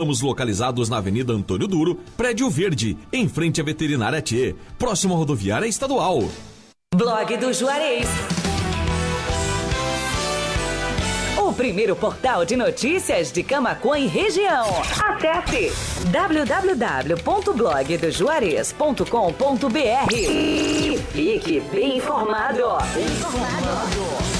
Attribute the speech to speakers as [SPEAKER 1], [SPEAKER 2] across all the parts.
[SPEAKER 1] Estamos localizados na Avenida Antônio Duro, Prédio Verde, em frente à Veterinária T, próximo à rodoviária estadual.
[SPEAKER 2] Blog do Juarez. O primeiro portal de notícias de Camacuã e região. Acesse www.blogdojuarez.com.br e fique bem informado. Bem informado.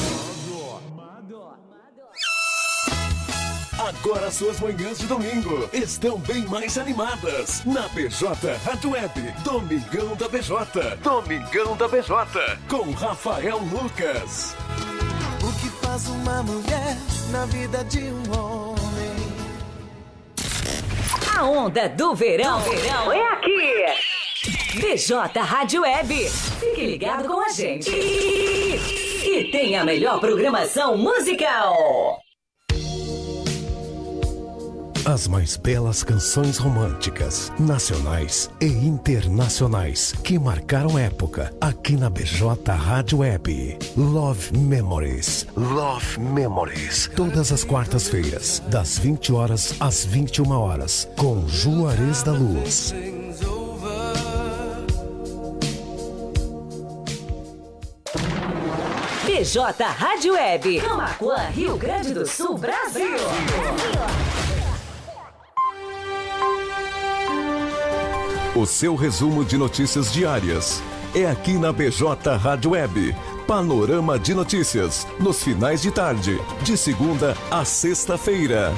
[SPEAKER 3] Agora suas manhãs de domingo estão bem mais animadas na PJ Rádio Web. Domingão da PJ. Domingão da PJ. Com Rafael Lucas.
[SPEAKER 4] O que faz uma mulher na vida de um homem?
[SPEAKER 2] A onda do verão, verão é aqui. BJ Rádio Web. Fique ligado com a gente. E, e tem a melhor programação musical.
[SPEAKER 5] As mais belas canções românticas, nacionais e internacionais, que marcaram época aqui na BJ Rádio Web. Love Memories. Love Memories. Todas as quartas-feiras, das 20 horas às 21 horas, com Juarez da Luz.
[SPEAKER 2] BJ Rádio Web. Camacuã, Rio Grande do Sul, Brasil.
[SPEAKER 3] O seu resumo de notícias diárias é aqui na BJ Rádio Web. Panorama de notícias nos finais de tarde, de segunda a sexta-feira.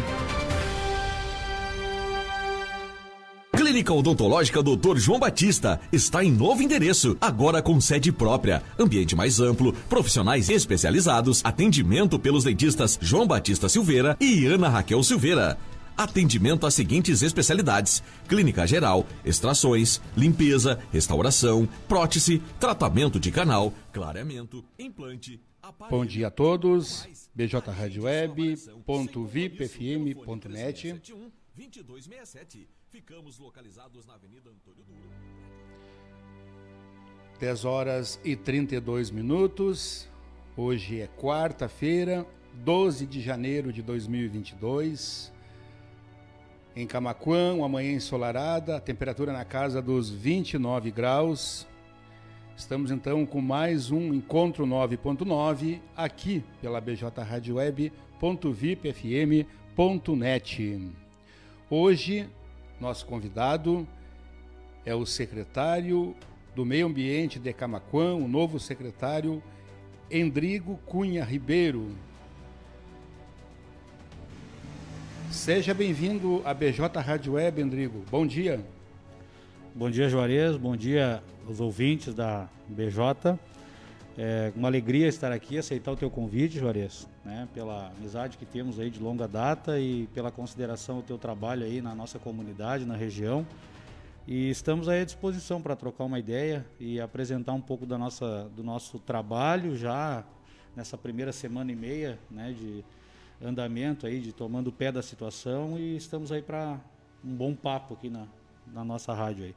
[SPEAKER 1] Clínica Odontológica Dr. João Batista está em novo endereço, agora com sede própria, ambiente mais amplo, profissionais especializados, atendimento pelos dentistas João Batista Silveira e Ana Raquel Silveira. Atendimento às seguintes especialidades: clínica geral, extrações, limpeza, restauração, prótese, tratamento de canal, clareamento, implante.
[SPEAKER 6] Bom dia a todos. BJ Rádio Web, ponto vipfm.net.
[SPEAKER 1] 2267. Ficamos localizados na Avenida Antônio Duro.
[SPEAKER 6] 10 horas e 32 minutos. Hoje é quarta-feira, 12 de janeiro de 2022. Em Camaquã, uma manhã ensolarada, a temperatura na casa dos 29 graus. Estamos então com mais um Encontro 9.9 aqui pela BJ Rádio Web.vipfm.net. Hoje, nosso convidado é o secretário do Meio Ambiente de Camaquã, o novo secretário Endrigo Cunha Ribeiro. Seja bem-vindo à BJ Rádio Web, Endrigo. Bom dia.
[SPEAKER 7] Bom dia, Juarez. Bom dia aos ouvintes da BJ. É uma alegria estar aqui, aceitar o teu convite, Juarez, né? Pela amizade que temos aí de longa data e pela consideração do teu trabalho aí na nossa comunidade, na região. E estamos aí à disposição para trocar uma ideia e apresentar um pouco da nossa, do nosso trabalho já nessa primeira semana e meia, né? De andamento aí, de tomando pé da situação e estamos aí para um bom papo aqui na, na nossa rádio aí.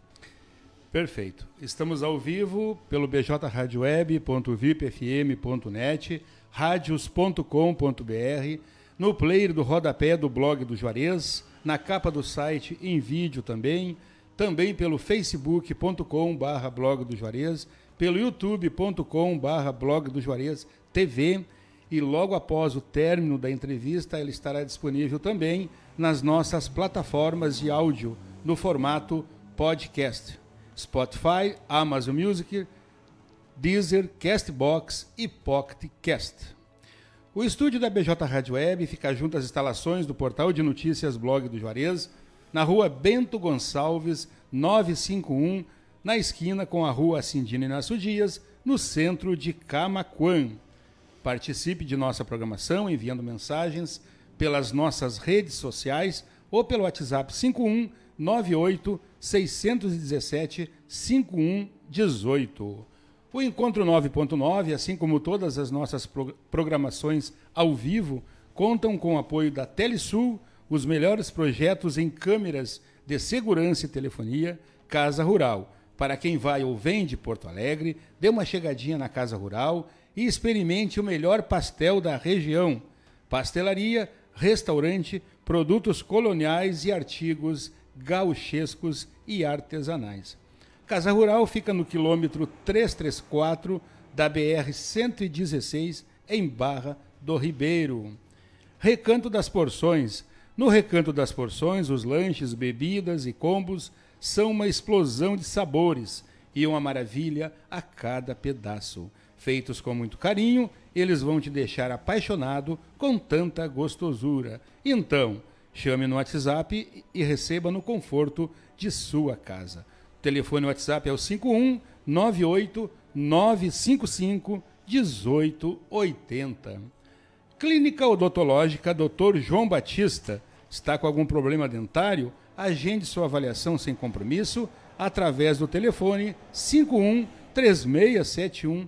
[SPEAKER 6] Perfeito. Estamos ao vivo pelo bjradioweb.vipfm.net, radios.com.br, no player do rodapé do blog do Juarez, na capa do site em vídeo também, também pelo facebook.com barra blog do Juarez, pelo youtube.com barra blog do Juarez TV e logo após o término da entrevista ela estará disponível também nas nossas plataformas de áudio no formato podcast. Spotify, Amazon Music, Deezer, Castbox e Pocket Cast. O estúdio da BJ Rádio Web fica junto às instalações do portal de notícias Blog do Juarez, na rua Bento Gonçalves, 951, na esquina com a rua Cindina Inácio Dias, no centro de Camaquã. Participe de nossa programação enviando mensagens pelas nossas redes sociais ou pelo WhatsApp 51 98 617 5118. O Encontro 9.9, assim como todas as nossas programações ao vivo, contam com o apoio da Telesul, os melhores projetos em câmeras de segurança e telefonia, Casa Rural. Para quem vai ou vem de Porto Alegre, dê uma chegadinha na Casa Rural e experimente o melhor pastel da região. Pastelaria, restaurante, produtos coloniais e artigos gauchescos e artesanais. Casa Rural fica no quilômetro 334 da BR-116, em Barra do Ribeiro. Recanto das Porções. No Recanto das Porções, os lanches, bebidas e combos são uma explosão de sabores e uma maravilha a cada pedaço. Feitos com muito carinho, eles vão te deixar apaixonado com tanta gostosura. Então, chame no WhatsApp e receba no conforto de sua casa. O telefone WhatsApp é o 51 98 955 1880. Clínica Odontológica Dr. João Batista. Está com algum problema dentário? Agende sua avaliação sem compromisso através do telefone 51 3671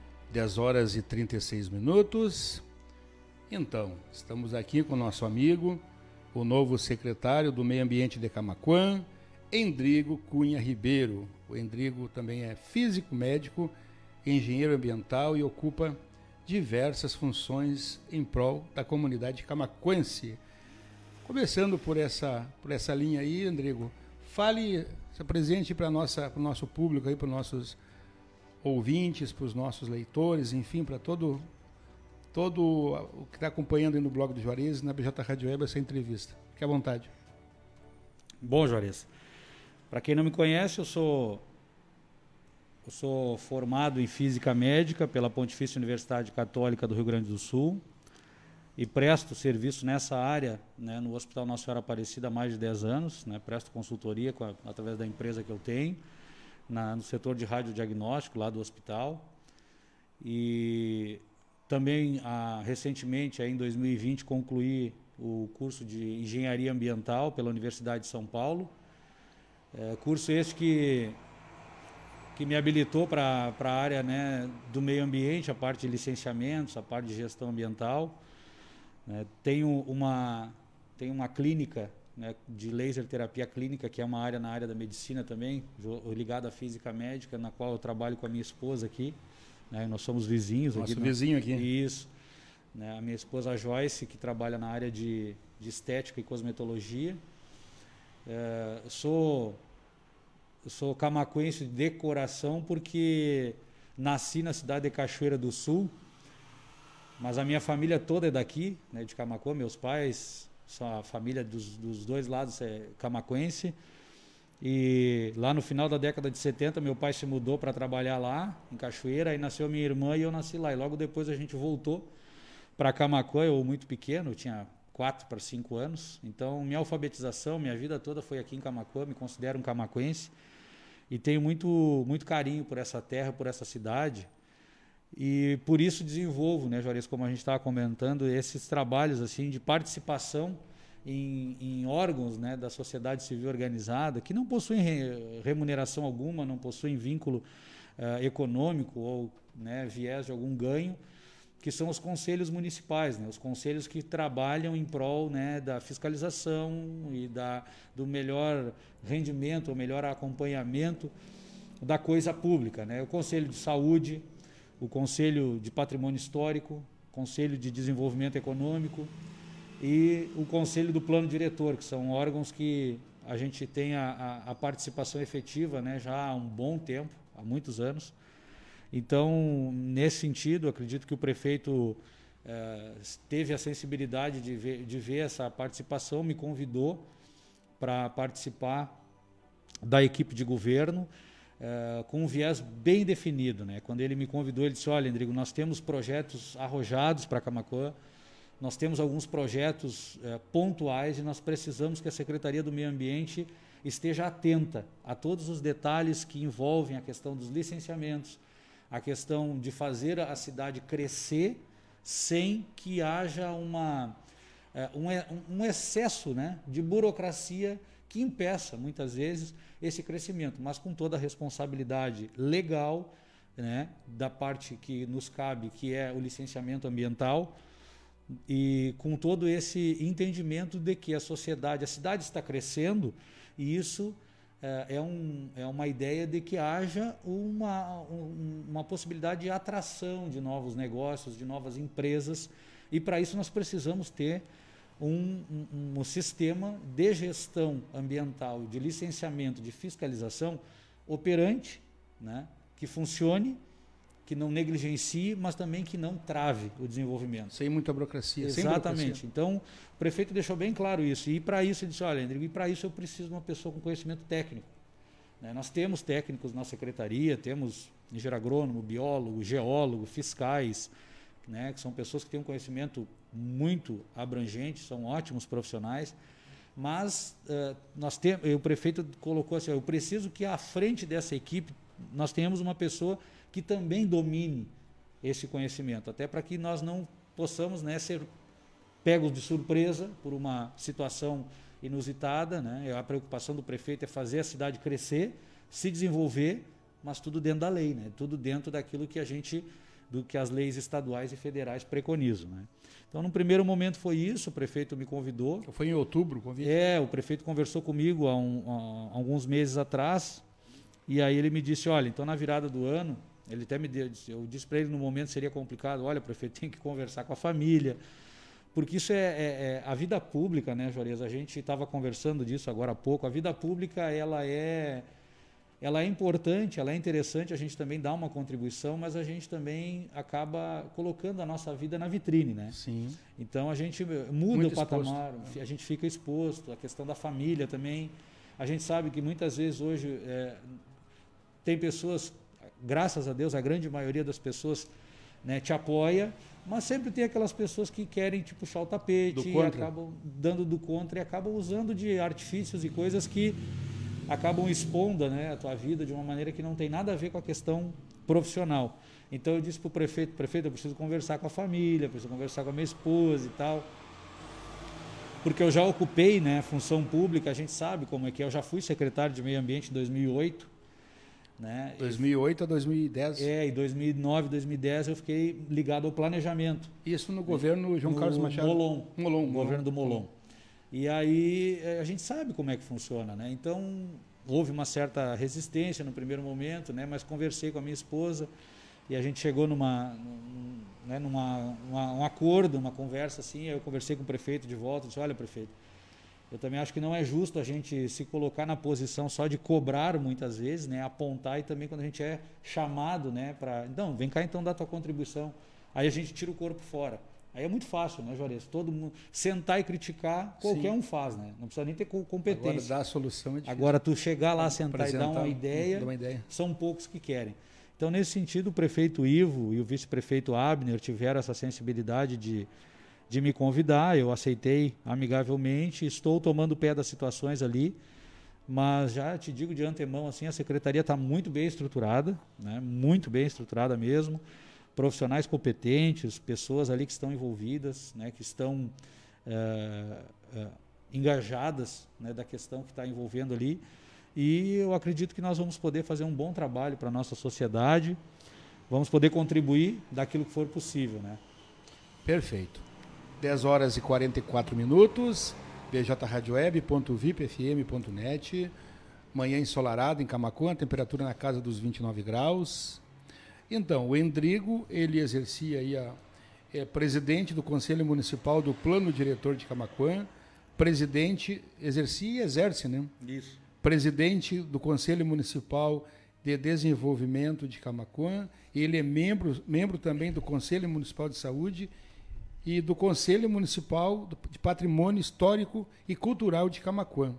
[SPEAKER 6] 10 horas e 36 minutos. Então, estamos aqui com o nosso amigo, o novo secretário do Meio Ambiente de Camaquã, Endrigo Cunha Ribeiro. O Endrigo também é físico médico, engenheiro ambiental e ocupa diversas funções em prol da comunidade camaquense. Começando por essa, por essa linha aí, Endrigo, fale, se apresente para o nosso público, para os nossos ouvintes, para os nossos leitores, enfim, para todo todo o que está acompanhando aí no blog do Juarez, na BJ Rádio Web, essa entrevista. Fique à vontade.
[SPEAKER 7] Bom, Juarez, para quem não me conhece, eu sou eu sou formado em Física Médica pela Pontifícia Universidade Católica do Rio Grande do Sul e presto serviço nessa área né, no Hospital Nossa Senhora Aparecida há mais de 10 anos, né, presto consultoria a, através da empresa que eu tenho na, no setor de radiodiagnóstico lá do hospital. E também, ah, recentemente, aí, em 2020, concluí o curso de Engenharia Ambiental pela Universidade de São Paulo. É, curso esse que, que me habilitou para a área né, do meio ambiente, a parte de licenciamentos, a parte de gestão ambiental. É, tenho, uma, tenho uma clínica né, de laser terapia clínica, que é uma área na área da medicina também, ligada à física médica, na qual eu trabalho com a minha esposa aqui. Né, nós somos vizinhos
[SPEAKER 6] Nosso
[SPEAKER 7] aqui.
[SPEAKER 6] vizinho aqui.
[SPEAKER 7] Isso. Né, a minha esposa Joyce, que trabalha na área de, de estética e cosmetologia. É, sou sou camacuense de coração porque nasci na cidade de Cachoeira do Sul, mas a minha família toda é daqui, né, de Camacuã, meus pais a família dos, dos dois lados é camacuense. E lá no final da década de 70, meu pai se mudou para trabalhar lá, em Cachoeira, aí nasceu minha irmã e eu nasci lá. E logo depois a gente voltou para Camacuã, eu muito pequeno, eu tinha 4 para 5 anos. Então, minha alfabetização, minha vida toda foi aqui em Camacuã, me considero um camacuense. E tenho muito, muito carinho por essa terra, por essa cidade. E por isso desenvolvo, né, Juarez, como a gente estava comentando, esses trabalhos assim de participação em, em, órgãos né, da sociedade civil organizada que não possuem remuneração alguma, não possuem vínculo uh, econômico ou né, viés de algum ganho, que são os conselhos municipais, né, os conselhos que trabalham em prol né, da fiscalização e da, do melhor rendimento, o melhor acompanhamento da coisa pública. Né, o Conselho de Saúde, o Conselho de Patrimônio Histórico, Conselho de Desenvolvimento Econômico e o Conselho do Plano Diretor, que são órgãos que a gente tem a, a, a participação efetiva né, já há um bom tempo, há muitos anos. Então, nesse sentido, acredito que o prefeito eh, teve a sensibilidade de ver, de ver essa participação, me convidou para participar da equipe de governo uh, com um viés bem definido. Né? Quando ele me convidou, ele disse: Olha, Endrigo, nós temos projetos arrojados para Camacuã, nós temos alguns projetos uh, pontuais e nós precisamos que a Secretaria do Meio Ambiente esteja atenta a todos os detalhes que envolvem a questão dos licenciamentos, a questão de fazer a cidade crescer sem que haja uma, um, um excesso né, de burocracia que impeça, muitas vezes, esse crescimento, mas com toda a responsabilidade legal né, da parte que nos cabe, que é o licenciamento ambiental, e com todo esse entendimento de que a sociedade, a cidade está crescendo, e isso é, é, um, é uma ideia de que haja uma, um, uma possibilidade de atração de novos negócios, de novas empresas, e para isso nós precisamos ter um, um, um, sistema de gestão ambiental, de licenciamento, de fiscalização operante, né, que funcione, que não negligencie, mas também que não trave o desenvolvimento.
[SPEAKER 6] Sem muita burocracia.
[SPEAKER 7] Exatamente.
[SPEAKER 6] Burocracia.
[SPEAKER 7] Então, o prefeito deixou bem claro isso. E para isso ele disse, olha, André, e para isso eu preciso de uma pessoa com conhecimento técnico. Né? Nós temos técnicos na secretaria, temos engenheiro agrônomo, biólogo, geólogo, fiscais, né, que são pessoas que têm um conhecimento muito abrangente, são ótimos profissionais, mas uh, nós temos, o prefeito colocou assim, eu preciso que à frente dessa equipe nós tenhamos uma pessoa que também domine esse conhecimento, até para que nós não possamos né, ser pegos de surpresa por uma situação inusitada. Né? A preocupação do prefeito é fazer a cidade crescer, se desenvolver, mas tudo dentro da lei, né? tudo dentro daquilo que a gente do que as leis estaduais e federais preconizam. Né? Então, no primeiro momento foi isso, o prefeito me convidou.
[SPEAKER 6] Foi em outubro o convite?
[SPEAKER 7] É, o prefeito conversou comigo há, um, há alguns meses atrás, e aí ele me disse, olha, então na virada do ano, ele até me deu, eu disse para ele no momento seria complicado, olha, prefeito, tem que conversar com a família, porque isso é, é, é a vida pública, né, Juarez? A gente estava conversando disso agora há pouco. A vida pública, ela é ela é importante, ela é interessante, a gente também dá uma contribuição, mas a gente também acaba colocando a nossa vida na vitrine, né?
[SPEAKER 6] Sim.
[SPEAKER 7] Então a gente muda Muito o patamar, exposto. a gente fica exposto, a questão da família também. A gente sabe que muitas vezes hoje é, tem pessoas, graças a Deus, a grande maioria das pessoas né, te apoia, mas sempre tem aquelas pessoas que querem te puxar o tapete e acabam dando do contra e acabam usando de artifícios e coisas que acabam expondo né, a tua vida de uma maneira que não tem nada a ver com a questão profissional. Então eu disse para o prefeito, prefeito, eu preciso conversar com a família, preciso conversar com a minha esposa e tal. Porque eu já ocupei né, função pública, a gente sabe como é que é. Eu já fui secretário de Meio Ambiente em 2008. Né?
[SPEAKER 6] 2008 a 2010.
[SPEAKER 7] É, em 2009, 2010 eu fiquei ligado ao planejamento.
[SPEAKER 6] Isso no governo João no Carlos Machado?
[SPEAKER 7] Molon.
[SPEAKER 6] Molon.
[SPEAKER 7] No governo do Molon. E aí eh, a gente sabe como é que funciona, né? Então houve uma certa resistência no primeiro momento, né? Mas conversei com a minha esposa e a gente chegou numa, num, né? numa uma, um acordo, uma conversa assim. Eu conversei com o prefeito de volta, disse: olha, prefeito, eu também acho que não é justo a gente se colocar na posição só de cobrar muitas vezes, né? Apontar e também quando a gente é chamado, né? Para, então, vem cá então dar tua contribuição. Aí a gente tira o corpo fora. Aí é muito fácil, né, Juarez? Todo mundo sentar e criticar, qualquer Sim. um faz, né? Não precisa nem ter competência. Agora
[SPEAKER 6] dar a solução é difícil.
[SPEAKER 7] Agora tu chegar lá, sentar e dar uma ideia,
[SPEAKER 6] uma ideia,
[SPEAKER 7] são poucos que querem. Então, nesse sentido, o prefeito Ivo e o vice-prefeito Abner tiveram essa sensibilidade de, de me convidar. Eu aceitei amigavelmente, estou tomando pé das situações ali, mas já te digo de antemão, assim, a secretaria está muito bem estruturada, né? muito bem estruturada mesmo profissionais competentes, pessoas ali que estão envolvidas, né, que estão é, é, engajadas né, da questão que está envolvendo ali. E eu acredito que nós vamos poder fazer um bom trabalho para a nossa sociedade, vamos poder contribuir daquilo que for possível. Né?
[SPEAKER 6] Perfeito. 10 horas e 44 minutos, bjradioweb.vipfm.net, manhã ensolarada em Camacuã, temperatura na casa dos 29 graus, então, o Endrigo, ele exercia aí a é, presidente do Conselho Municipal do Plano Diretor de Camacuã, presidente, exercia e exerce, né?
[SPEAKER 7] Isso.
[SPEAKER 6] Presidente do Conselho Municipal de Desenvolvimento de Camacuã, ele é membro, membro também do Conselho Municipal de Saúde e do Conselho Municipal de Patrimônio Histórico e Cultural de Camacuã.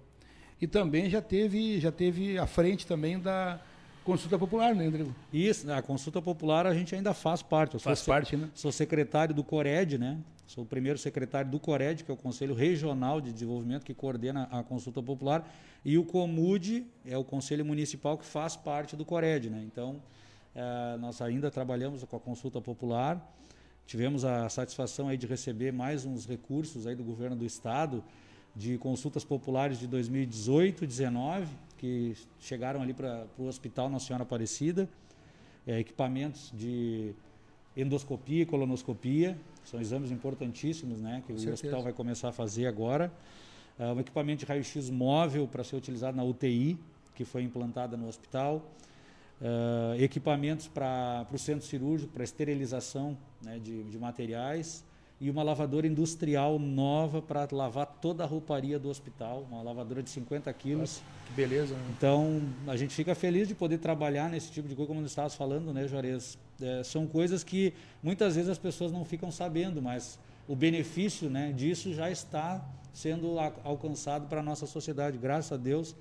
[SPEAKER 6] E também já teve, já teve à frente também da consulta popular, né, Rodrigo?
[SPEAKER 7] Isso, a consulta popular a gente ainda faz parte. Eu
[SPEAKER 6] Faz
[SPEAKER 7] sou,
[SPEAKER 6] parte, né?
[SPEAKER 7] Sou secretário do Cored, né? Sou o primeiro secretário do Cored, que é o Conselho Regional de Desenvolvimento que coordena a consulta popular, e o Comude é o Conselho Municipal que faz parte do Cored, né? Então, eh, nós ainda trabalhamos com a consulta popular. Tivemos a satisfação aí de receber mais uns recursos aí do governo do estado de consultas populares de 2018, 19, que chegaram ali para o Hospital Nossa Senhora Aparecida, é, equipamentos de endoscopia e colonoscopia, são exames importantíssimos, né, que o
[SPEAKER 6] certeza.
[SPEAKER 7] hospital vai começar a fazer agora. É, um equipamento de raio-x móvel para ser utilizado na UTI, que foi implantada no hospital. Uh, equipamentos para o centro cirúrgico, para esterilização né, de, de, materiais e uma lavadora industrial nova para lavar toda a rouparia do hospital, uma lavadora de 50 quilos.
[SPEAKER 6] Que beleza. Né?
[SPEAKER 7] Então, a gente fica feliz de poder trabalhar nesse tipo de coisa, como nós estávamos falando, né, Juarez? É, são coisas que muitas vezes as pessoas não ficam sabendo, mas o benefício né, disso já está sendo alcançado para a nossa sociedade. Graças a Deus,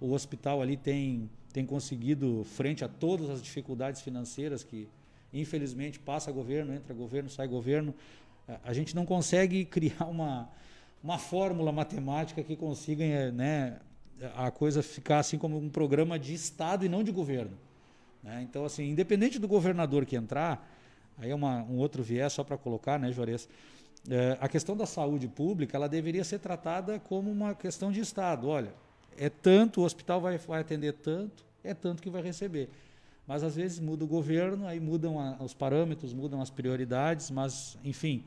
[SPEAKER 7] o hospital ali tem tem conseguido, frente a todas as dificuldades financeiras que, infelizmente, passa governo, entra governo, sai governo, a gente não consegue criar uma, uma fórmula matemática que consiga né, a coisa ficar assim como um programa de Estado e não de governo. Né? Então, assim, independente do governador que entrar, aí é uma, um outro viés só para colocar, né, Juarez? É, a questão da saúde pública ela deveria ser tratada como uma questão de Estado. Olha, é tanto, o hospital vai, vai atender tanto, é tanto que vai receber. Mas às vezes muda o governo, aí mudam a, os parâmetros, mudam as prioridades, mas, enfim,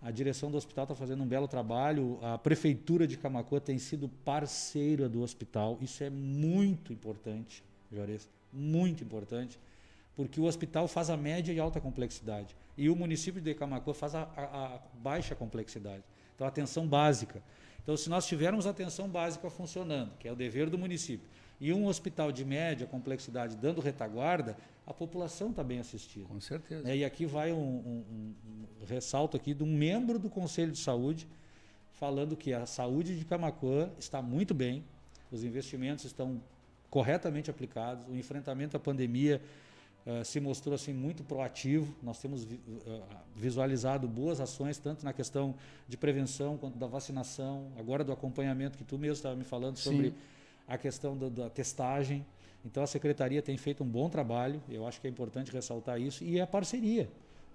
[SPEAKER 7] a direção do hospital está fazendo um belo trabalho, a prefeitura de Camacuã tem sido parceira do hospital, isso é muito importante, Juarez, muito importante, porque o hospital faz a média e alta complexidade, e o município de Camacuã faz a, a, a baixa complexidade, então atenção básica. Então, se nós tivermos atenção básica funcionando, que é o dever do município, e um hospital de média complexidade dando retaguarda, a população está bem assistida.
[SPEAKER 6] Com certeza.
[SPEAKER 7] É, e aqui vai um, um, um, ressalto aqui de um membro do Conselho de Saúde falando que a saúde de Camacuã está muito bem, os investimentos estão corretamente aplicados, o enfrentamento à pandemia uh, se mostrou assim muito proativo. Nós temos vi, uh, visualizado boas ações tanto na questão de prevenção quanto da vacinação, agora do acompanhamento que tu mesmo estava me falando sobre Sim. A questão da, da testagem. Então a secretaria tem feito um bom trabalho, eu acho que é importante ressaltar isso, e é a parceria.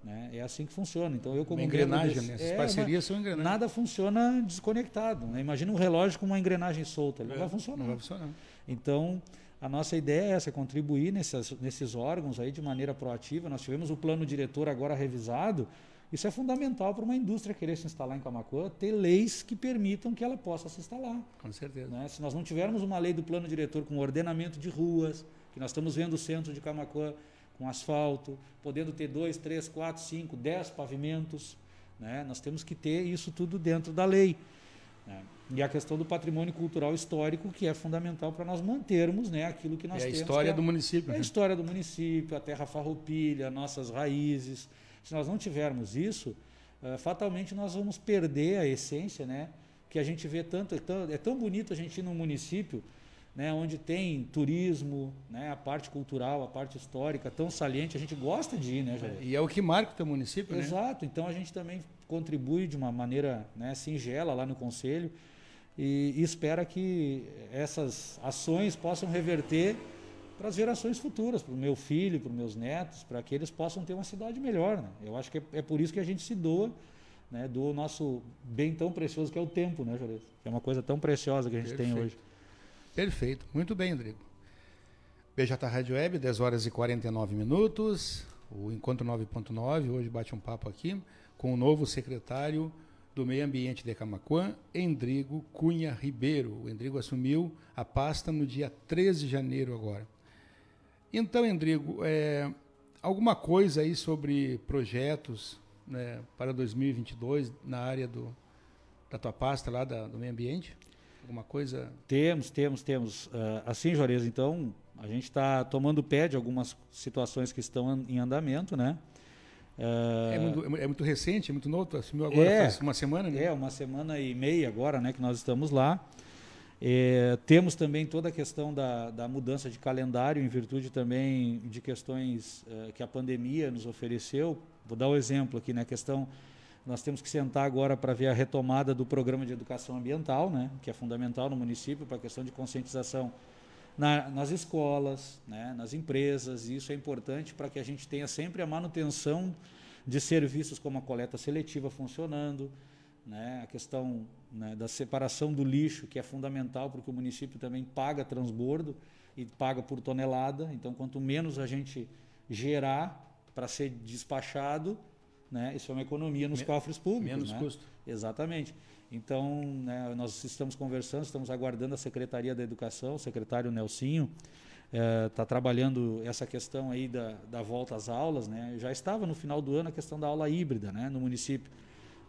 [SPEAKER 7] Né? É assim que funciona. Então eu como
[SPEAKER 6] uma engrenagem, desse, né? Essas
[SPEAKER 7] é,
[SPEAKER 6] parcerias são engrenagens.
[SPEAKER 7] Nada funciona desconectado. Né? Imagina um relógio com uma engrenagem solta, ele
[SPEAKER 6] é,
[SPEAKER 7] não vai funcionar.
[SPEAKER 6] Não vai funcionar.
[SPEAKER 7] Então a nossa ideia é essa, é contribuir nesses, nesses órgãos aí de maneira proativa. Nós tivemos o plano diretor agora revisado. Isso é fundamental para uma indústria querer se instalar em Camacuã, ter leis que permitam que ela possa se instalar.
[SPEAKER 6] Com certeza.
[SPEAKER 7] Né? Se nós não tivermos uma lei do plano diretor com ordenamento de ruas, que nós estamos vendo o centro de Camacuã com asfalto, podendo ter dois, três, quatro, cinco, dez pavimentos, né? nós temos que ter isso tudo dentro da lei. Né? E a questão do patrimônio cultural histórico, que é fundamental para nós mantermos né, aquilo que nós
[SPEAKER 6] é a
[SPEAKER 7] temos.
[SPEAKER 6] história
[SPEAKER 7] é,
[SPEAKER 6] do município.
[SPEAKER 7] É
[SPEAKER 6] né?
[SPEAKER 7] a história do município, a terra farroupilha, nossas raízes. Se nós não tivermos isso, uh, fatalmente nós vamos perder a essência, né? Que a gente vê tanto, é tão, é tão bonito a gente ir num município né, onde tem turismo, né, a parte cultural, a parte histórica tão saliente, a gente gosta de ir, né, Jair?
[SPEAKER 6] E é o que marca o teu município, né?
[SPEAKER 7] Exato, então a gente também contribui de uma maneira né, singela lá no Conselho e, e espera que essas ações possam reverter para as gerações futuras, para o meu filho, para os meus netos, para que eles possam ter uma cidade melhor. Né? Eu acho que é, é, por isso que a gente se doa, né, do nosso bem tão precioso que é o tempo, né, Juarez? Que é uma coisa tão preciosa que a gente
[SPEAKER 6] Perfeito.
[SPEAKER 7] tem hoje.
[SPEAKER 6] Perfeito, muito bem, Rodrigo. BJ Rádio Web, 10 horas e 49 minutos. O Encontro 9.9 hoje bate um papo aqui com o novo secretário do Meio Ambiente de Camacuã, Endrigo Cunha Ribeiro. O Endrigo assumiu a pasta no dia 13 de janeiro agora. Então, Endrigo, é, alguma coisa aí sobre projetos né, para 2022 na área do, da tua pasta lá da, do meio ambiente? Alguma coisa?
[SPEAKER 7] Temos, temos, temos. Uh, assim, Juarez, então, a gente está tomando pé de algumas situações que estão em andamento, né?
[SPEAKER 6] Uh, é, muito, é, muito, recente, é muito novo, assumiu agora, é, faz uma semana, né?
[SPEAKER 7] É, uma semana e meia agora, né, que nós estamos lá. É, temos também toda a questão da, da, mudança de calendário, em virtude também de questões é, que a pandemia nos ofereceu. Vou dar o um exemplo aqui, né? A questão, nós temos que sentar agora para ver a retomada do programa de educação ambiental, né? Que é fundamental no município para a questão de conscientização na, nas escolas, né? nas empresas. E isso é importante para que a gente tenha sempre a manutenção de serviços como a coleta seletiva funcionando, né? a questão né, da separação do lixo, que é fundamental, porque o município também paga transbordo e paga por tonelada. Então, quanto menos a gente gerar para ser despachado, né, isso é uma economia nos Me cofres públicos.
[SPEAKER 6] Menos
[SPEAKER 7] né?
[SPEAKER 6] custo.
[SPEAKER 7] Exatamente. Então, né, nós estamos conversando, estamos aguardando a Secretaria da Educação, o secretário Nelsinho, está eh, trabalhando essa questão aí da, da volta às aulas. Né? Já estava no final do ano a questão da aula híbrida né, no município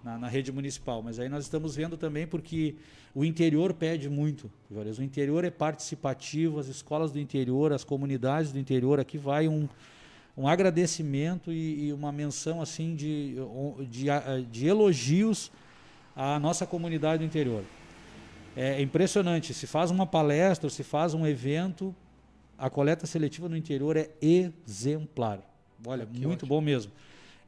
[SPEAKER 7] na, na, rede municipal. Mas aí nós estamos vendo também porque o interior pede muito, Juarez. O interior é participativo, as escolas do interior, as comunidades do interior, aqui vai um, um agradecimento e, e uma menção assim de, de, de, elogios à nossa comunidade do interior. É impressionante, se faz uma palestra, se faz um evento, a coleta seletiva no interior é exemplar. Olha, que muito ótimo. bom mesmo.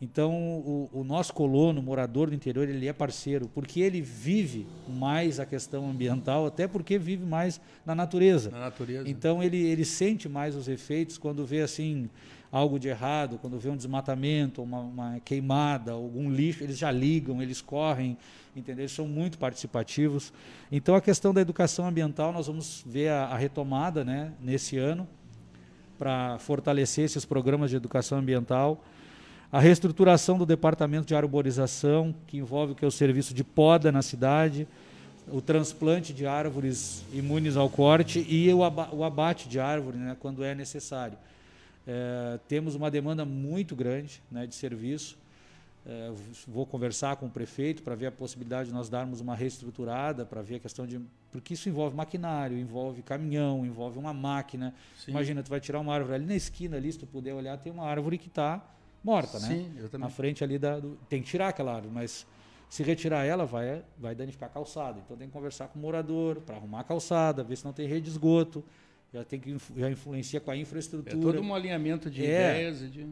[SPEAKER 7] Então, o, o, nosso colono, morador do interior, ele é parceiro, porque ele vive mais a questão ambiental, até porque vive mais na natureza.
[SPEAKER 6] Na natureza.
[SPEAKER 7] Então, ele, ele sente mais os efeitos quando vê assim algo de errado, quando vê um desmatamento, uma, uma queimada, algum lixo, eles já ligam, eles correm, entendeu? Eles são muito participativos. Então, a questão da educação ambiental, nós vamos ver a, a retomada né, nesse ano para fortalecer esses programas de educação ambiental a reestruturação do departamento de arborização, que envolve o que é o serviço de poda na cidade, o transplante de árvores imunes ao corte e o, abate de árvore né, quando é necessário. É, temos uma demanda muito grande né, de serviço. É, vou conversar com o prefeito para ver a possibilidade de nós darmos uma reestruturada, para ver a questão de. Porque isso envolve maquinário, envolve caminhão, envolve uma máquina. Sim. Imagina, tu vai tirar uma árvore ali na esquina, ali, se tu puder olhar, tem uma árvore que está morta, né?
[SPEAKER 6] Sim, eu também.
[SPEAKER 7] Na frente ali da, do, tem que tirar aquela árvore, mas se retirar ela vai vai danificar a calçada. Então tem que conversar com o morador para arrumar a calçada, ver se não tem rede de esgoto. Já tem que já influencia com a infraestrutura. É
[SPEAKER 6] todo um alinhamento de é. ideias e de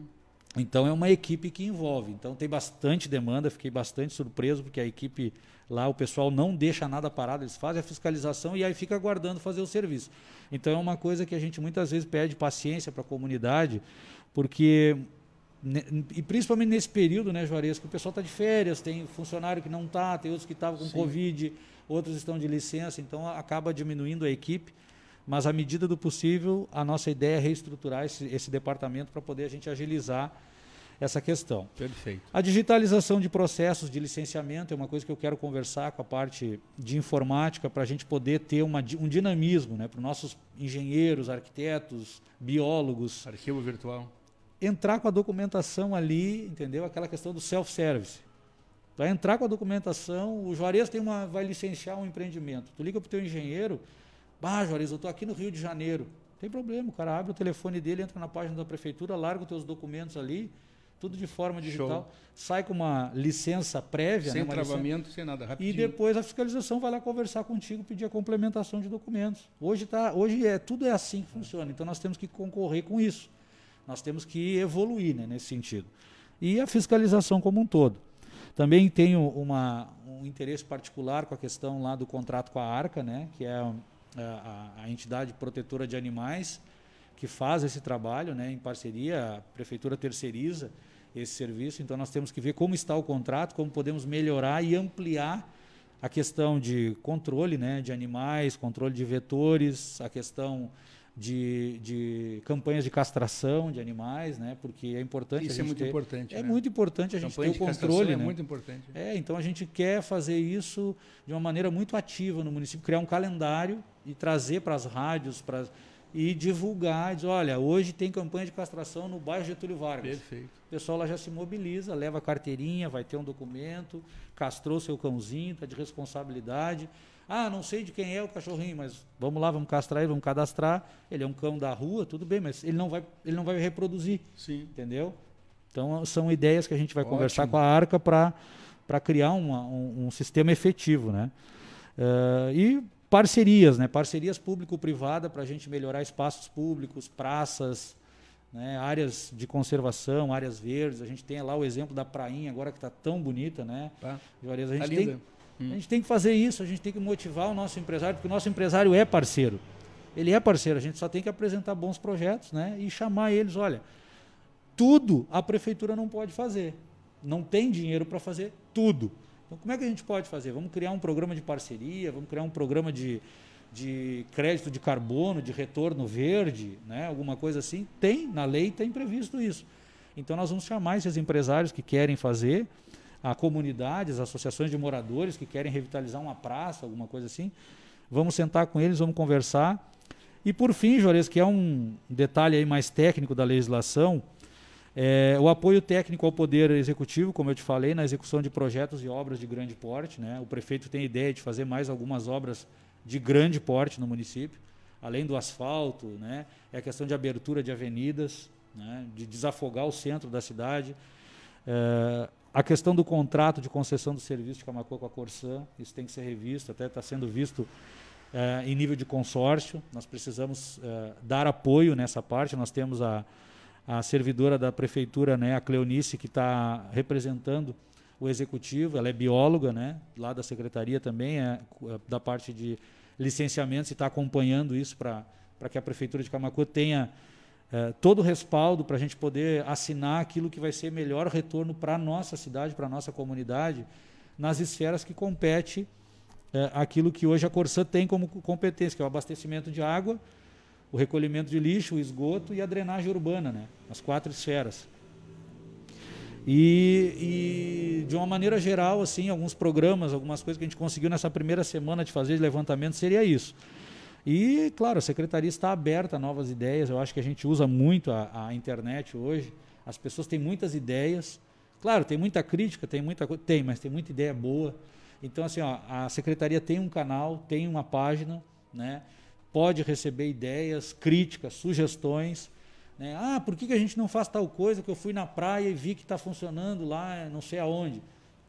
[SPEAKER 7] então é uma equipe que envolve. Então tem bastante demanda, fiquei bastante surpreso porque a equipe lá, o pessoal não deixa nada parado, eles fazem a fiscalização e aí fica aguardando fazer o serviço. Então é uma coisa que a gente muitas vezes pede paciência para a comunidade, porque e principalmente nesse período, né, Juarez, que o pessoal está de férias, tem funcionário que não está, tem outros que estavam com Sim. Covid, outros estão de licença, então acaba diminuindo a equipe. Mas, à medida do possível, a nossa ideia é reestruturar esse, esse departamento para poder a gente agilizar essa questão.
[SPEAKER 6] Perfeito.
[SPEAKER 7] A digitalização de processos de licenciamento é uma coisa que eu quero conversar com a parte de informática para a gente poder ter uma, um dinamismo né, para os nossos engenheiros, arquitetos, biólogos.
[SPEAKER 6] Arquivo virtual
[SPEAKER 7] entrar com a documentação ali, entendeu? Aquela questão do self-service. Vai entrar com a documentação, o Juarez tem uma, vai licenciar um empreendimento. Tu liga para o teu engenheiro, bah, Juarez, eu estou aqui no Rio de Janeiro. Tem problema, o cara abre o telefone dele, entra na página da prefeitura, larga os teus documentos ali, tudo de forma digital, Show. sai com uma licença prévia.
[SPEAKER 6] Sem
[SPEAKER 7] né,
[SPEAKER 6] travamento, licença, sem nada, rapidinho.
[SPEAKER 7] E depois a fiscalização vai lá conversar contigo, pedir a complementação de documentos. Hoje, tá, hoje é, tudo é assim que funciona, então nós temos que concorrer com isso. Nós temos que evoluir né, nesse sentido. E a fiscalização como um todo. Também tenho uma, um interesse particular com a questão lá do contrato com a ARCA, né, que é a, a, a entidade protetora de animais, que faz esse trabalho né, em parceria, a prefeitura terceiriza esse serviço, então nós temos que ver como está o contrato, como podemos melhorar e ampliar a questão de controle né, de animais, controle de vetores, a questão de, de campanhas de castração de animais, né? Porque é importante.
[SPEAKER 6] Isso é muito
[SPEAKER 7] ter,
[SPEAKER 6] importante.
[SPEAKER 7] É
[SPEAKER 6] né?
[SPEAKER 7] muito importante a gente Campanha ter o controle.
[SPEAKER 6] É
[SPEAKER 7] né?
[SPEAKER 6] muito importante.
[SPEAKER 7] É, então a gente quer fazer isso de uma maneira muito ativa no município, criar um calendário e trazer para as rádios, para e divulgar, diz, olha, hoje tem campanha de castração no bairro Getúlio Vargas.
[SPEAKER 6] Perfeito.
[SPEAKER 7] O pessoal lá já se mobiliza, leva a carteirinha, vai ter um documento, castrou seu cãozinho, está de responsabilidade. Ah, não sei de quem é o cachorrinho, mas vamos lá, vamos castrar ele, vamos cadastrar. Ele é um cão da rua, tudo bem, mas ele não vai, ele não vai reproduzir.
[SPEAKER 6] Sim.
[SPEAKER 7] Entendeu? Então são ideias que a gente vai Ótimo. conversar com a Arca para criar uma, um, um, sistema efetivo, né? Uh, e parcerias, né? Parcerias público-privada para a gente melhorar espaços públicos, praças, né? áreas de conservação, áreas verdes. A gente tem lá o exemplo da prainha agora que está tão bonita, né?
[SPEAKER 6] Tá.
[SPEAKER 7] Juarez, a gente
[SPEAKER 6] Tá
[SPEAKER 7] tem,
[SPEAKER 6] linda.
[SPEAKER 7] a gente tem que fazer isso, a gente tem que motivar o nosso empresário, porque o nosso empresário é parceiro. Ele é parceiro, a gente só tem que apresentar bons projetos, né? E chamar eles, olha, tudo a prefeitura não pode fazer. Não tem dinheiro para fazer tudo. Então, como é que a gente pode fazer? Vamos criar um programa de parceria, vamos criar um programa de, de crédito de carbono, de retorno verde, né? alguma coisa assim. Tem, na lei tem previsto isso. Então, nós vamos chamar esses empresários que querem fazer, a comunidade, as associações de moradores que querem revitalizar uma praça, alguma coisa assim. Vamos sentar com eles, vamos conversar. E por fim, Juarez, que é um detalhe aí mais técnico da legislação, é, o apoio técnico ao Poder Executivo, como eu te falei, na execução de projetos e obras de grande porte. Né? O prefeito tem ideia de fazer mais algumas obras de grande porte no município, além do asfalto, né? é a questão de abertura de avenidas, né? de desafogar o centro da cidade. É, a questão do contrato de concessão do serviço de Camacuã com a Corsã, isso tem que ser revisto, até está sendo visto é, em nível de consórcio. Nós precisamos é, dar apoio nessa parte. Nós temos a, a servidora da prefeitura, né, a Cleonice, que está representando o executivo. Ela é bióloga, né, lá da secretaria também, é, da parte de licenciamentos e está acompanhando isso para que a prefeitura de Camacuã tenha é, todo o respaldo para a gente poder assinar aquilo que vai ser melhor retorno para a nossa cidade, para a nossa comunidade, nas esferas que compete é, aquilo que hoje a Corsã tem como competência, que é o abastecimento de água, o recolhimento de lixo, o esgoto e a drenagem urbana, né? as quatro esferas. E, e, de uma maneira geral, assim, alguns programas, algumas coisas que a gente conseguiu nessa primeira semana de fazer de levantamento seria isso. E, claro, a secretaria está aberta a novas ideias. Eu acho que a gente usa muito a, a internet hoje. As pessoas têm muitas ideias. Claro, tem muita crítica, tem muita coisa, tem, mas tem muita ideia boa. Então, assim, ó, a secretaria tem um canal, tem uma página, né? Pode receber ideias, críticas, sugestões. Né? Ah, por que, que a gente não faz tal coisa que eu fui na praia e vi que está funcionando lá, não sei aonde?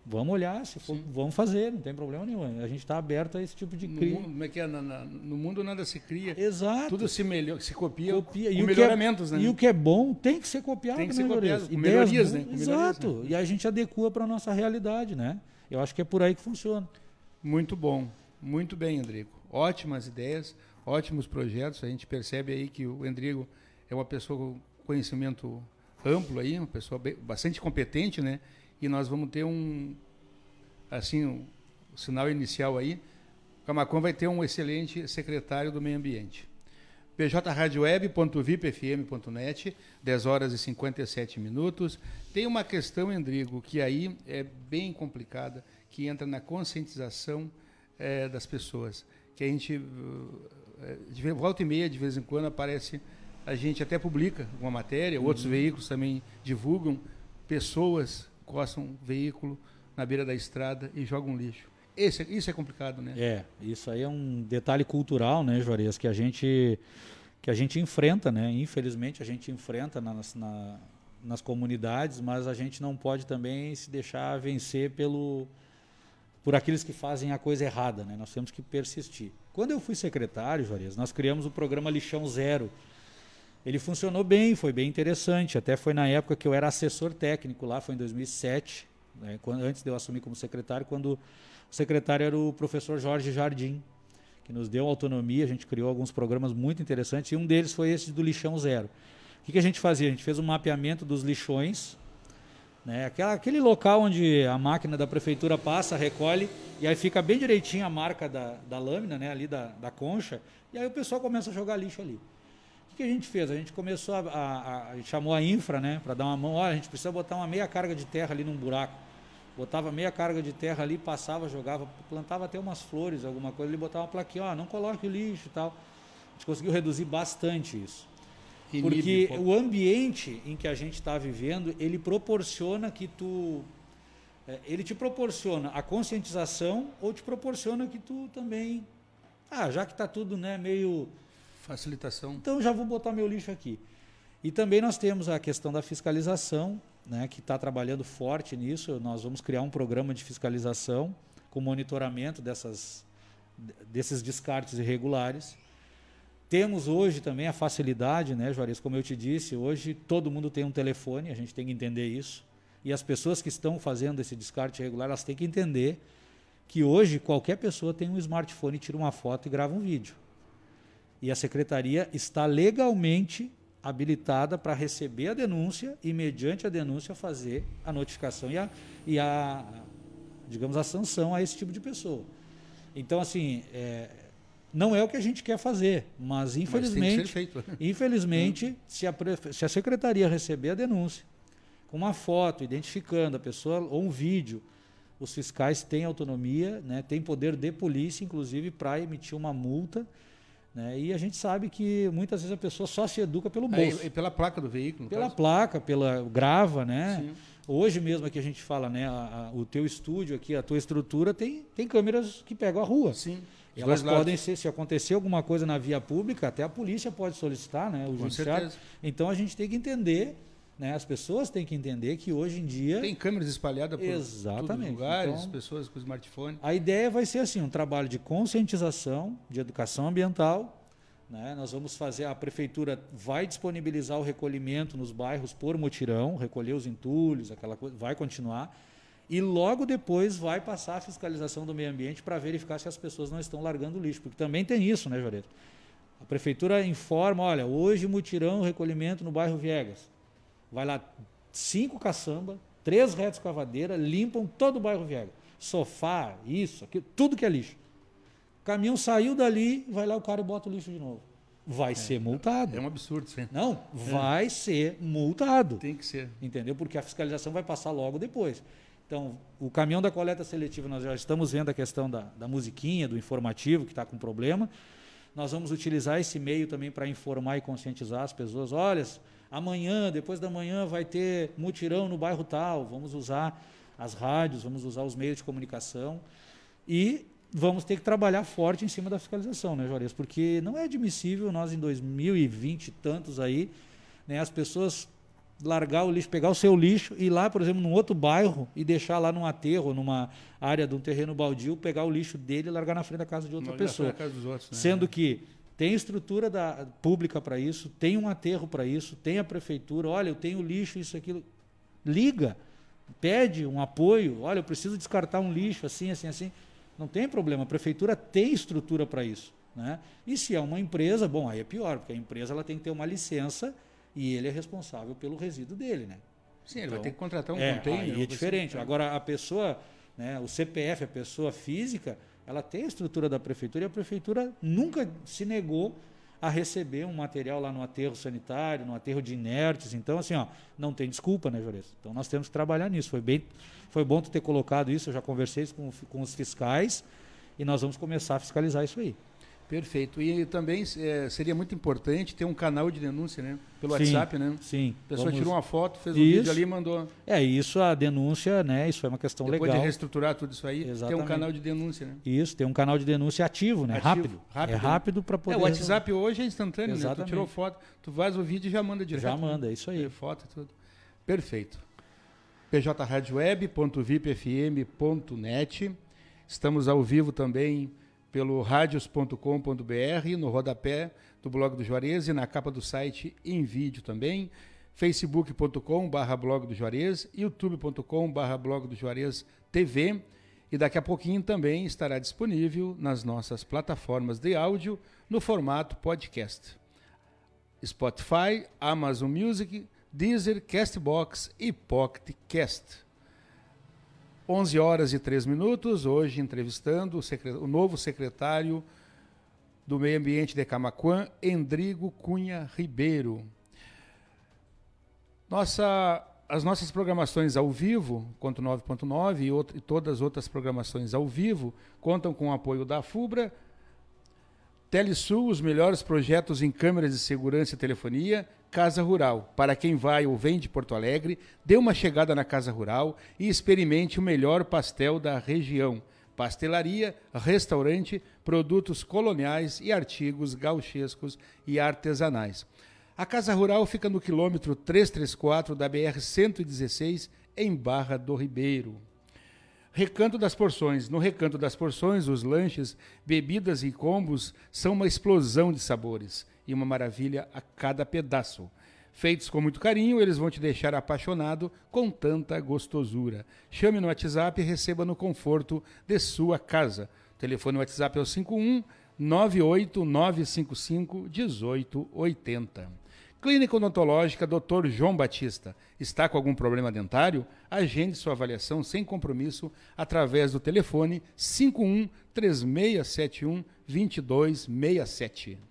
[SPEAKER 7] Vamos olhar, se for, vamos fazer, não tem problema nenhum. A gente está aberto a esse tipo de
[SPEAKER 6] No
[SPEAKER 7] crítica.
[SPEAKER 6] mundo, como é que é? Na- na- no mundo nada se cria.
[SPEAKER 7] Exato.
[SPEAKER 6] Tudo se, melhor, se copia,
[SPEAKER 7] Copia.
[SPEAKER 6] com
[SPEAKER 7] E é,
[SPEAKER 6] melhoramentos, né?
[SPEAKER 7] e o que é bom tem que ser copiado,
[SPEAKER 6] Tem que
[SPEAKER 7] né,
[SPEAKER 6] ser copiado,
[SPEAKER 7] Juarez?
[SPEAKER 6] com
[SPEAKER 7] Ideias
[SPEAKER 6] melhorias, né? Com melhorias,
[SPEAKER 7] Exato.
[SPEAKER 6] né?
[SPEAKER 7] E a gente adequa para a nossa realidade, né? Eu acho que é por aí que funciona.
[SPEAKER 6] Muito bom, muito bem, Endrigo. Ótimas ideias, ótimos projetos. A gente percebe aí que o Endrigo é uma pessoa com conhecimento amplo aí, uma pessoa bem- bastante competente, né? E nós vamos ter um, assim, um, sinal inicial aí. O Camacuã vai ter um excelente secretário do meio ambiente. bjradioweb.vipfm.net, 10 horas e 57 minutos. Tem uma questão, Endrigo, que aí é bem complicada, que entra na conscientização eh, das pessoas. Que a gente, uh, eh, de volta e meia, de vez em quando, aparece, a gente até publica uma matéria, outros veículos também divulgam, pessoas encostam um veículo na beira da estrada e jogam lixo. Esse, isso é complicado, né?
[SPEAKER 7] É, isso aí é um detalhe cultural, né, Juarez, que a gente que a gente enfrenta, né? Infelizmente a gente enfrenta nas, na- nas comunidades, mas a gente não pode também se deixar vencer pelo por aqueles que fazem a coisa errada, né? Nós temos que persistir. Quando eu fui secretário, Juarez, nós criamos o programa Lixão Zero. Ele funcionou bem, foi bem interessante. Até foi na época que eu era assessor técnico lá, foi em 2007, né, quando, antes de eu assumir como secretário, quando o secretário era o professor Jorge Jardim, que nos deu autonomia. A gente criou alguns programas muito interessantes e um deles foi esse do Lixão Zero. O que, que a gente fazia? A gente fez um mapeamento dos lixões, né, aquela, aquele local onde a máquina da prefeitura passa, recolhe e aí fica bem direitinho a marca da, da lâmina, né, ali da, da concha, e aí o pessoal começa a jogar lixo ali. O que a gente fez? A gente começou a, a, a- chamou a infra, né, para dar uma mão. Olha, a gente precisa botar uma meia carga de terra ali num buraco. Botava meia carga de terra ali, passava, jogava, plantava até umas flores, alguma coisa, ele botava uma plaquinha, ó, não coloque o lixo e tal. A gente conseguiu reduzir bastante isso. Porque o ambiente em que a gente está vivendo, ele proporciona que tu. é, Ele te proporciona a conscientização ou te proporciona que tu também. Ah, já que está tudo né, meio
[SPEAKER 6] Facilitação.
[SPEAKER 7] então já vou botar meu lixo aqui. E também nós temos a questão da fiscalização, né, que está trabalhando forte nisso. Nós vamos criar um programa de fiscalização com monitoramento dessas, desses descartes irregulares. Temos hoje também a facilidade, né, Juarez, como eu te disse, hoje todo mundo tem um telefone, a gente tem que entender isso. E as pessoas que estão fazendo esse descarte irregular, elas têm que entender que hoje qualquer pessoa tem um smartphone, tira uma foto e grava um vídeo. E a secretaria está legalmente habilitada para receber a denúncia e, mediante a denúncia, fazer a notificação e a, e a digamos, a sanção a esse tipo de pessoa. Então, assim, é, não é o que a gente quer fazer, mas infelizmente, mas infelizmente, se a, se a secretaria receber a denúncia com uma foto identificando a pessoa ou um vídeo, os fiscais têm autonomia, né, têm poder de polícia, inclusive, para emitir uma multa. Né, e a gente sabe que muitas vezes a pessoa só se educa pelo bolso.
[SPEAKER 6] É, e pela placa do veículo.
[SPEAKER 7] Pela caso. placa, pela grava, né? Sim. Hoje mesmo aqui a gente fala, né? A, a, o teu estúdio aqui, a tua estrutura tem, tem câmeras que pegam a rua.
[SPEAKER 6] Sim.
[SPEAKER 7] Elas podem ser, se acontecer alguma coisa na via pública, até a polícia pode solicitar, né? O
[SPEAKER 6] Com judiciário.
[SPEAKER 7] Certeza. Então a gente tem que entender, né? As pessoas têm que entender que hoje em dia
[SPEAKER 6] tem câmeras espalhadas por
[SPEAKER 7] Exatamente. todos os
[SPEAKER 6] lugares, então, pessoas com smartphone.
[SPEAKER 7] A ideia vai ser assim, um trabalho de conscientização, de educação ambiental. Né? Nós vamos fazer, a prefeitura vai disponibilizar o recolhimento nos bairros por mutirão, recolher os entulhos, aquela coisa, vai continuar e logo depois vai passar a fiscalização do meio ambiente para verificar se as pessoas não estão largando lixo, porque também tem isso, né, Joreto? A prefeitura informa, olha, hoje mutirão recolhimento no bairro Viegas. Vai lá cinco caçamba, três retos cavadeira, limpam todo o bairro Viegas. Sofá, isso, aquilo, tudo que é lixo. O caminhão saiu dali, vai lá o cara e bota o lixo de novo. Vai é, ser multado.
[SPEAKER 6] É um absurdo, sim.
[SPEAKER 7] Não, vai é. ser multado.
[SPEAKER 6] Tem que ser.
[SPEAKER 7] Entendeu? Porque a fiscalização vai passar logo depois. Então, o caminhão da coleta seletiva, nós já estamos vendo a questão da, da musiquinha, do informativo, que está com problema. Nós vamos utilizar esse meio também para informar e conscientizar as pessoas. Olha, amanhã, depois da manhã, vai ter mutirão no bairro tal. Vamos usar as rádios, vamos usar os meios de comunicação. E vamos ter que trabalhar forte em cima da fiscalização, né, Juarez? Porque não é admissível nós, em 2020 e tantos aí, né, as pessoas largar o lixo, pegar o seu lixo e ir lá, por exemplo, num outro bairro e deixar lá num aterro, numa área de um terreno baldio, pegar o lixo dele e largar na frente da casa de outra Não, pessoa. Outros, né? Sendo que tem estrutura da, pública para isso, tem um aterro para isso, tem a prefeitura, olha, eu tenho lixo, isso, aquilo. Liga, pede um apoio, olha, eu preciso descartar um lixo, assim, assim, assim. Não tem problema, a prefeitura tem estrutura para isso. Né? E se é uma empresa, bom, aí é pior, porque a empresa ela tem que ter uma licença e ele é responsável pelo resíduo dele, né?
[SPEAKER 6] Sim, ele então, vai ter que contratar um
[SPEAKER 7] é,
[SPEAKER 6] container.
[SPEAKER 7] Aí é diferente. Agora, a pessoa, né, o CPF, a pessoa física, ela tem a estrutura da prefeitura e a prefeitura nunca se negou a receber um material lá no aterro sanitário, no aterro de inertes. Então, assim, ó, não tem desculpa, né, Juarez? Então, nós temos que trabalhar nisso. Foi, bem, foi bom tu ter colocado isso, eu já conversei com, com os fiscais e nós vamos começar a fiscalizar isso aí.
[SPEAKER 6] Perfeito. E também é, seria muito importante ter um canal de denúncia, né? Pelo
[SPEAKER 7] sim,
[SPEAKER 6] WhatsApp, né?
[SPEAKER 7] Sim.
[SPEAKER 6] A pessoa Vamos... tirou uma foto, fez um isso. vídeo ali e mandou.
[SPEAKER 7] É, isso a denúncia, né? Isso é uma questão
[SPEAKER 6] Depois
[SPEAKER 7] legal.
[SPEAKER 6] Depois de reestruturar tudo isso aí,
[SPEAKER 7] Exatamente.
[SPEAKER 6] tem um canal de denúncia, né?
[SPEAKER 7] Isso, tem um canal de denúncia ativo, né? Ativo, rápido. rápido. É rápido para poder. É,
[SPEAKER 6] o WhatsApp hoje é instantâneo, Exatamente. né? Tu tirou foto, tu faz o vídeo e já manda direto.
[SPEAKER 7] Já manda, é isso aí.
[SPEAKER 6] Foto e tudo. Perfeito. pjradioweb.vipfm.net. Estamos ao vivo também pelo radios.com.br, no rodapé do blog do Juarez e na capa do site em vídeo também, facebook.com barra blog do Juarez, youtube.com blog do Juarez TV e daqui a pouquinho também estará disponível nas nossas plataformas de áudio no formato podcast. Spotify, Amazon Music, Deezer, Castbox e Pocket Cast. 11 horas e 3 minutos, hoje entrevistando o, o novo secretário do Meio Ambiente de Camaquã, Endrigo Cunha Ribeiro. Nossa, as nossas programações ao vivo, quanto 9.9 e, e todas as outras programações ao vivo, contam com o apoio da FUBRA, Telesul, os melhores projetos em câmeras de segurança e telefonia, Casa Rural. Para quem vai ou vem de Porto Alegre, dê uma chegada na Casa Rural e experimente o melhor pastel da região. Pastelaria, restaurante, produtos coloniais e artigos gauchescos e artesanais. A Casa Rural fica no quilômetro 334 da BR-116, em Barra do Ribeiro. Recanto das Porções. No Recanto das Porções, os lanches, bebidas e combos são uma explosão de sabores e uma maravilha a cada pedaço. Feitos com muito carinho, eles vão te deixar apaixonado com tanta gostosura. Chame no WhatsApp e receba no conforto de sua casa. O telefone WhatsApp é o 51 98955 1880. Clínica Odontológica Dr. João Batista. Está com algum problema dentário? Agende sua avaliação sem compromisso através do telefone 51 3671 2267.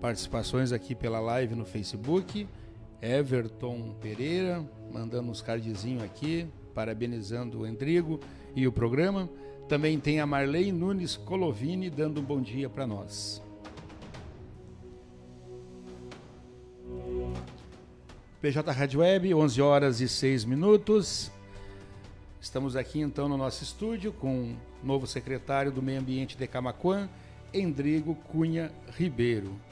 [SPEAKER 6] Participações aqui pela live no Facebook. Everton Pereira mandando uns cardzinhos aqui, parabenizando o Endrigo e o programa. Também tem a Marley Nunes Colovini dando um bom dia para nós. PJ Rádio Web, 11 horas e 6 minutos. Estamos aqui então no nosso estúdio com o novo secretário do Meio Ambiente de Camacuã, Endrigo Cunha Ribeiro.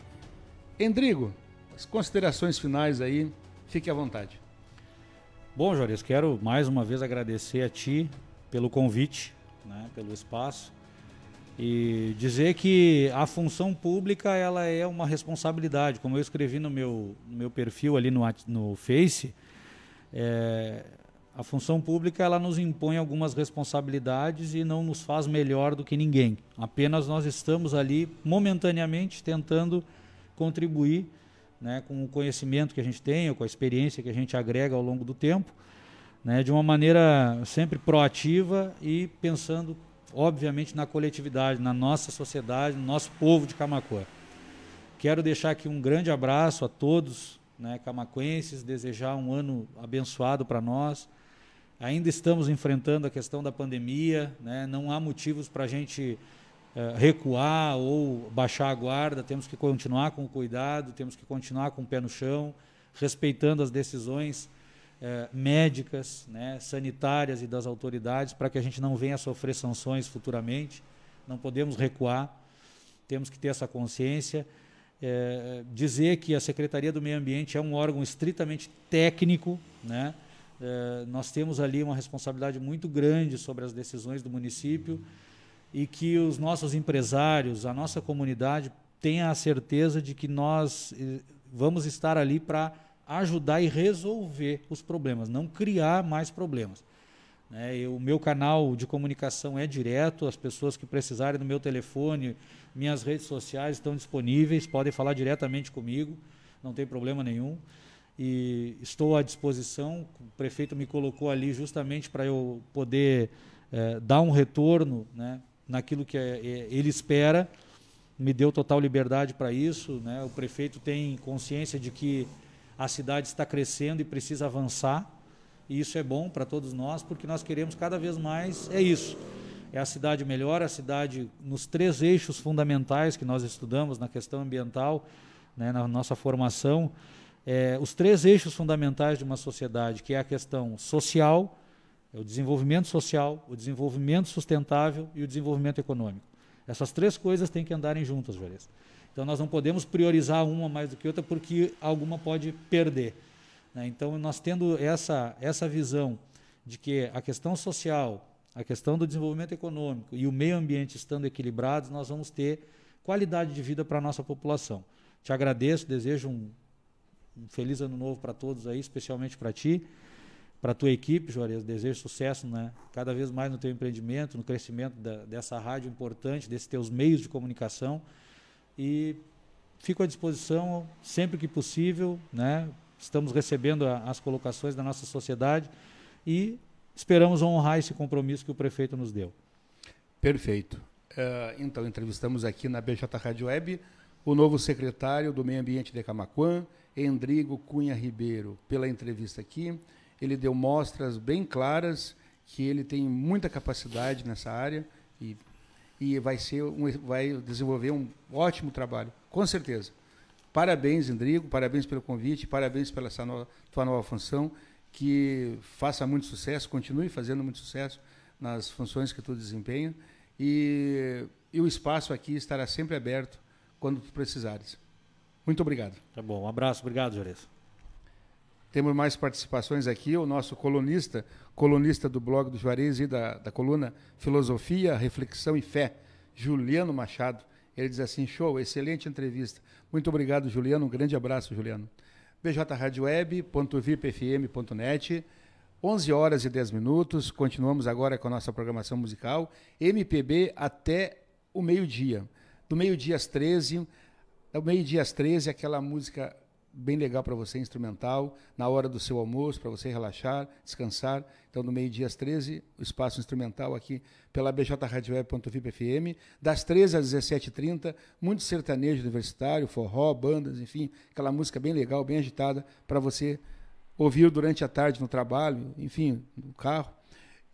[SPEAKER 6] Endrigo, as considerações finais aí, fique à vontade.
[SPEAKER 7] Bom, Juarez, quero mais uma vez agradecer a ti pelo convite, né, pelo espaço e dizer que a função pública ela é uma responsabilidade, como eu escrevi no meu, no meu perfil ali no, no Face, é, a função pública ela nos impõe algumas responsabilidades e não nos faz melhor do que ninguém. Apenas nós estamos ali momentaneamente tentando contribuir né, com o conhecimento que a gente tem, com a experiência que a gente agrega ao longo do tempo, né, de uma maneira sempre proativa e pensando, obviamente, na coletividade, na nossa sociedade, no nosso povo de Camacuã. Quero deixar aqui um grande abraço a todos né, camacuenses, desejar um ano abençoado para nós. Ainda estamos enfrentando a questão da pandemia, né, não há motivos para a gente recuar ou baixar a guarda, temos que continuar com cuidado, temos que continuar com o pé no chão, respeitando as decisões eh, médicas, né, sanitárias e das autoridades, para que a gente não venha a sofrer sanções futuramente. Não podemos recuar, temos que ter essa consciência. Eh, dizer que a Secretaria do Meio Ambiente é um órgão estritamente técnico, né? nós temos ali uma responsabilidade muito grande sobre as decisões do município e que os nossos empresários, a nossa comunidade tenha a certeza de que nós eh, vamos estar ali para ajudar e resolver os problemas, não criar mais problemas. Né? o meu canal de comunicação é direto, as pessoas que precisarem do meu telefone, minhas redes sociais estão disponíveis, podem falar diretamente comigo, não tem problema nenhum. E estou à disposição, o prefeito me colocou ali justamente para eu poder é, dar um retorno né, naquilo que é, é, ele espera, me deu total liberdade para isso. Né? O prefeito tem consciência de que a cidade está crescendo e precisa avançar, e isso é bom para todos nós, porque nós queremos cada vez mais, é isso. É a cidade melhor, a cidade nos três eixos fundamentais que nós estudamos na questão ambiental, né, na nossa formação, é, os três eixos fundamentais de uma sociedade, que é a questão social, é o desenvolvimento social, o desenvolvimento sustentável e o desenvolvimento econômico. Essas três coisas têm que andarem juntas, Juarez. Então nós não podemos priorizar uma mais do que outra porque alguma pode perder. Né? Então nós tendo essa, essa visão de que a questão social, a questão do desenvolvimento econômico e o meio ambiente estando equilibrados, nós vamos ter qualidade de vida para a nossa população. Te agradeço, desejo um, um feliz ano novo para todos aí, especialmente para ti para a tua equipe, Juarez, desejo sucesso né? cada vez mais no teu empreendimento, no crescimento da, dessa rádio importante, desses teus meios de comunicação. E fico à disposição sempre que possível. Né? Estamos recebendo a, as colocações da nossa sociedade e esperamos honrar esse compromisso que o prefeito nos deu.
[SPEAKER 6] Perfeito. Uh, então, entrevistamos aqui na BJ Rádio Web o novo secretário do Meio Ambiente de Camaquã, Endrigo Cunha Ribeiro, pela entrevista aqui. Ele deu mostras bem claras que ele tem muita capacidade nessa área e, e vai, ser um, vai desenvolver um ótimo trabalho, com certeza. Parabéns, Endrigo, parabéns pelo convite, parabéns pela no, tua nova função, que faça muito sucesso, continue fazendo muito sucesso nas funções que tu desempenha e, e o espaço aqui estará sempre aberto quando tu precisares. Muito obrigado.
[SPEAKER 7] Tá bom, um abraço, obrigado, Juarez.
[SPEAKER 6] Temos mais participações aqui, o nosso colunista, colunista do blog do Juarez e da, da coluna Filosofia, Reflexão e Fé, Juliano Machado. Ele diz assim: show, excelente entrevista. Muito obrigado, Juliano. Um grande abraço, Juliano. bjradioweb.vipfm.net 11 horas e 10 minutos. Continuamos agora com a nossa programação musical. MPB até o meio-dia. Do meio-dia às 13, do meio-dia às 13, aquela música bem legal para você, instrumental, na hora do seu almoço, para você relaxar, descansar. Então, do meio-dia às 13, o espaço instrumental aqui pela bjradioweb.vipfm. Das 13 às 17h30, muito sertanejo universitário, forró, bandas, enfim, aquela música bem legal, bem agitada, para você ouvir durante a tarde no trabalho, enfim, no carro.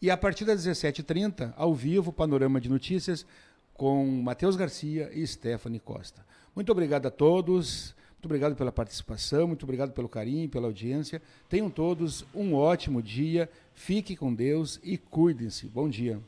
[SPEAKER 6] E a partir das 17h30, ao vivo, panorama de notícias com Matheus Garcia e Stephanie Costa. Muito obrigado a todos, muito obrigado pela participação, muito obrigado pelo carinho, pela audiência. Tenham todos um ótimo dia, fique com Deus e cuidem-se. Bom dia.